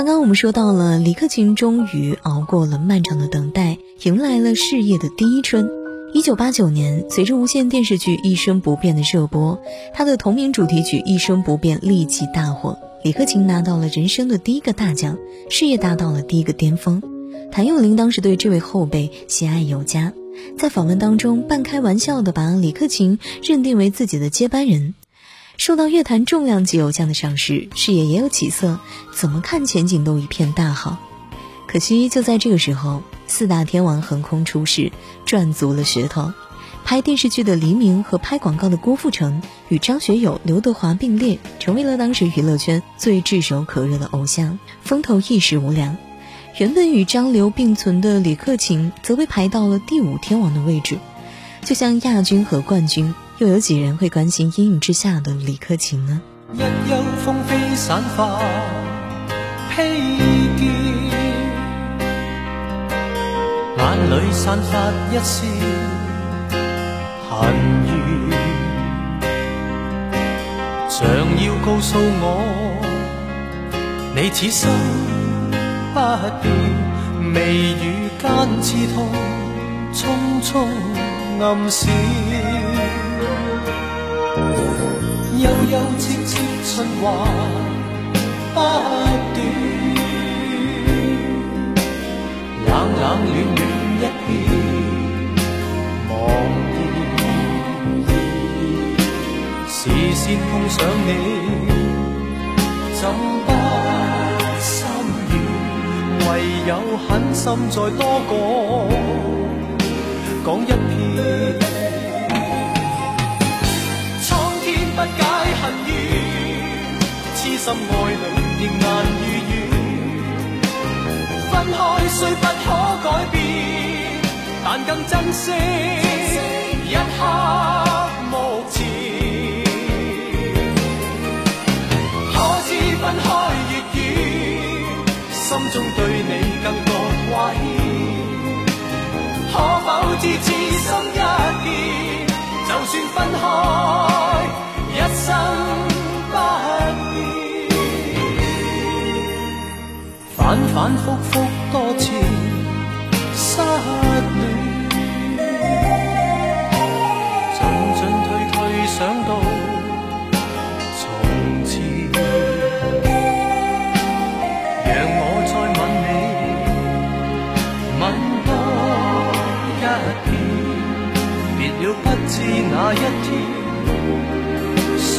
刚刚我们说到了李克勤终于熬过了漫长的等待，迎来了事业的第一春。一九八九年，随着无线电视剧《一生不变》的热播，他的同名主题曲《一生不变》立即大火，李克勤拿到了人生的第一个大奖，事业达到了第一个巅峰。谭咏麟当时对这位后辈喜爱有加，在访问当中半开玩笑的把李克勤认定为自己的接班人。受到乐坛重量级偶像的赏识，事业也有起色，怎么看前景都一片大好。可惜就在这个时候，四大天王横空出世，赚足了噱头。拍电视剧的黎明和拍广告的郭富城，与张学友、刘德华并列，成为了当时娱乐圈最炙手可热的偶像，风头一时无两。原本与张刘并存的李克勤，则被排到了第五天王的位置。就像亚军和冠军。又有几人会关心阴影之下的李克勤呢？一休风飞散发披肩，眼里散发一丝恨怨，想要告诉我，你此生不变，眉宇间刺痛，匆匆暗闪。悠悠戚戚春华不断，冷冷暖暖一片茫然。视线碰上你，怎不心软？唯有狠心再多讲，讲一遍。不解恨怨，痴心爱侣仍难如愿，分开虽不可改变，但更珍惜一刻目前。可知分开越远，心中对你更觉挂牵。可否知此心一片，就算分开反反复复多次失恋，进进退退想到从前，让我再吻你，吻多一遍，别了不知哪一天相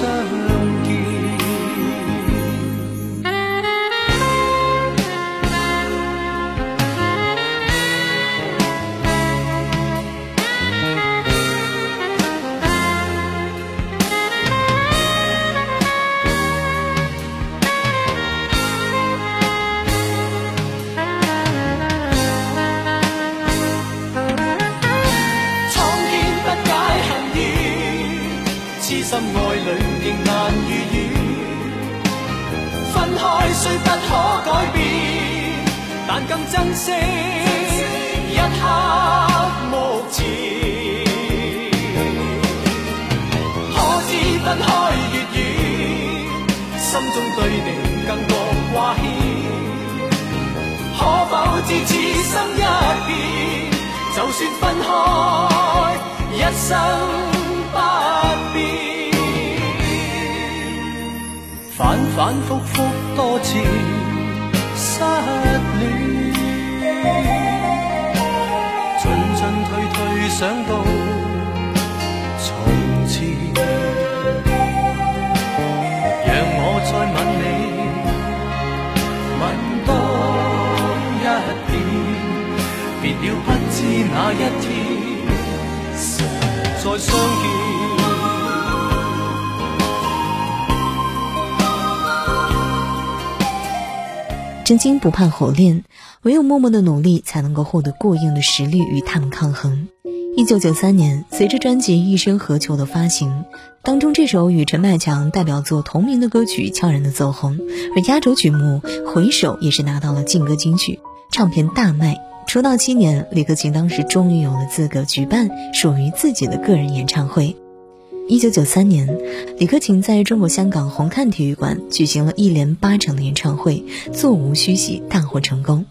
难如愿，分开虽不可改变，但更珍惜一刻目前。可知分开越远，心中对你更多挂牵。可否知此生一变，就算分开一生不变。反反复复多次失恋，进进退退想到从前，让我再吻你，吻多一遍，别了不知哪一天再相见。真金不怕火炼，唯有默默的努力，才能够获得过硬的实力与他们抗衡。一九九三年，随着专辑《一生何求》的发行，当中这首与陈百强代表作同名的歌曲悄然的走红，而压轴曲目《回首》也是拿到了劲歌金曲，唱片大卖。出道七年，李克勤当时终于有了资格举办属于自己的个人演唱会。一九九三年，李克勤在中国香港红磡体育馆举行了一连八场的演唱会，座无虚席，大获成功。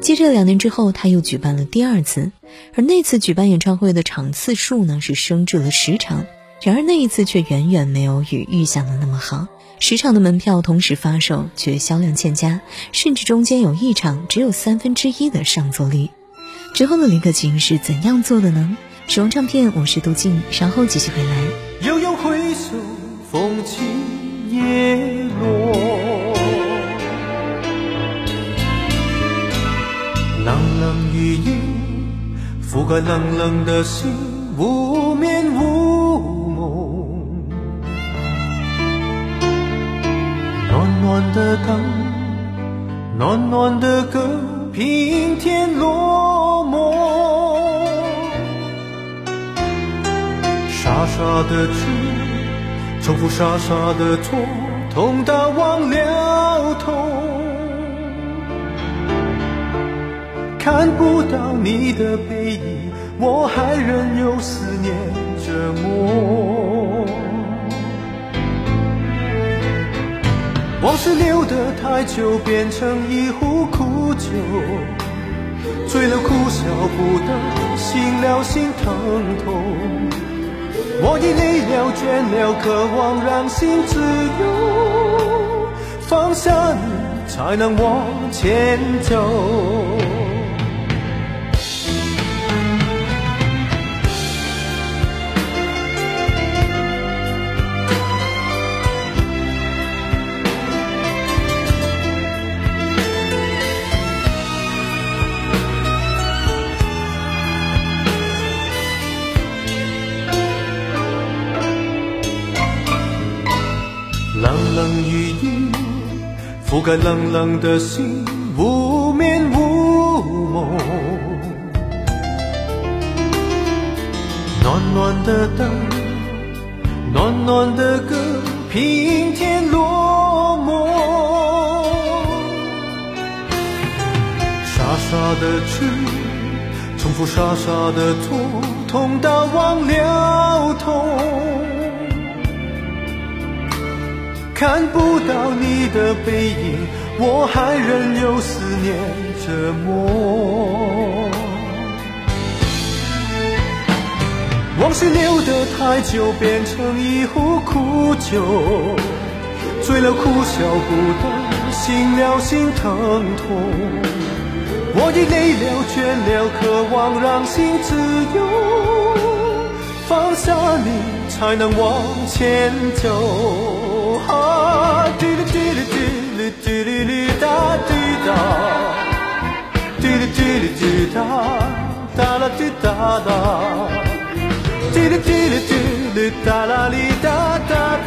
接着两年之后，他又举办了第二次，而那次举办演唱会的场次数呢是升至了十场。然而那一次却远远没有与预想的那么好，十场的门票同时发售，却销量欠佳，甚至中间有一场只有三分之一的上座率。之后的李克勤是怎样做的呢？使用唱片，我是杜静，稍后继续回来。悠悠回首，风起叶落。冷冷雨夜覆盖冷冷的心，无眠无梦。暖暖的灯，暖暖的歌，平添落傻傻的痴，重复傻傻的错，痛到忘了痛。看不到你的背影，我还任由思念折磨。往事留得太久，变成一壶苦酒，醉了哭笑不得，醒了心疼痛。我已累了倦了，渴望让心自由，放下你才能往前走。覆盖冷冷的心，无眠无梦。暖暖的灯，暖暖的歌，平添落寞。傻傻的痴，重复傻傻的错，痛到忘了痛。看不到你的背影，我还任由思念折磨。往事留得太久，变成一壶苦酒，醉了哭笑不得，醒了心疼痛。我已累了倦了，渴望让心自由，放下你才能往前走。啊，滴哩滴哩滴哩滴哩哩哒滴哒，滴哩滴哩滴哒，哒啦滴哒哒，滴哩滴哩滴哩哒啦哩哒哒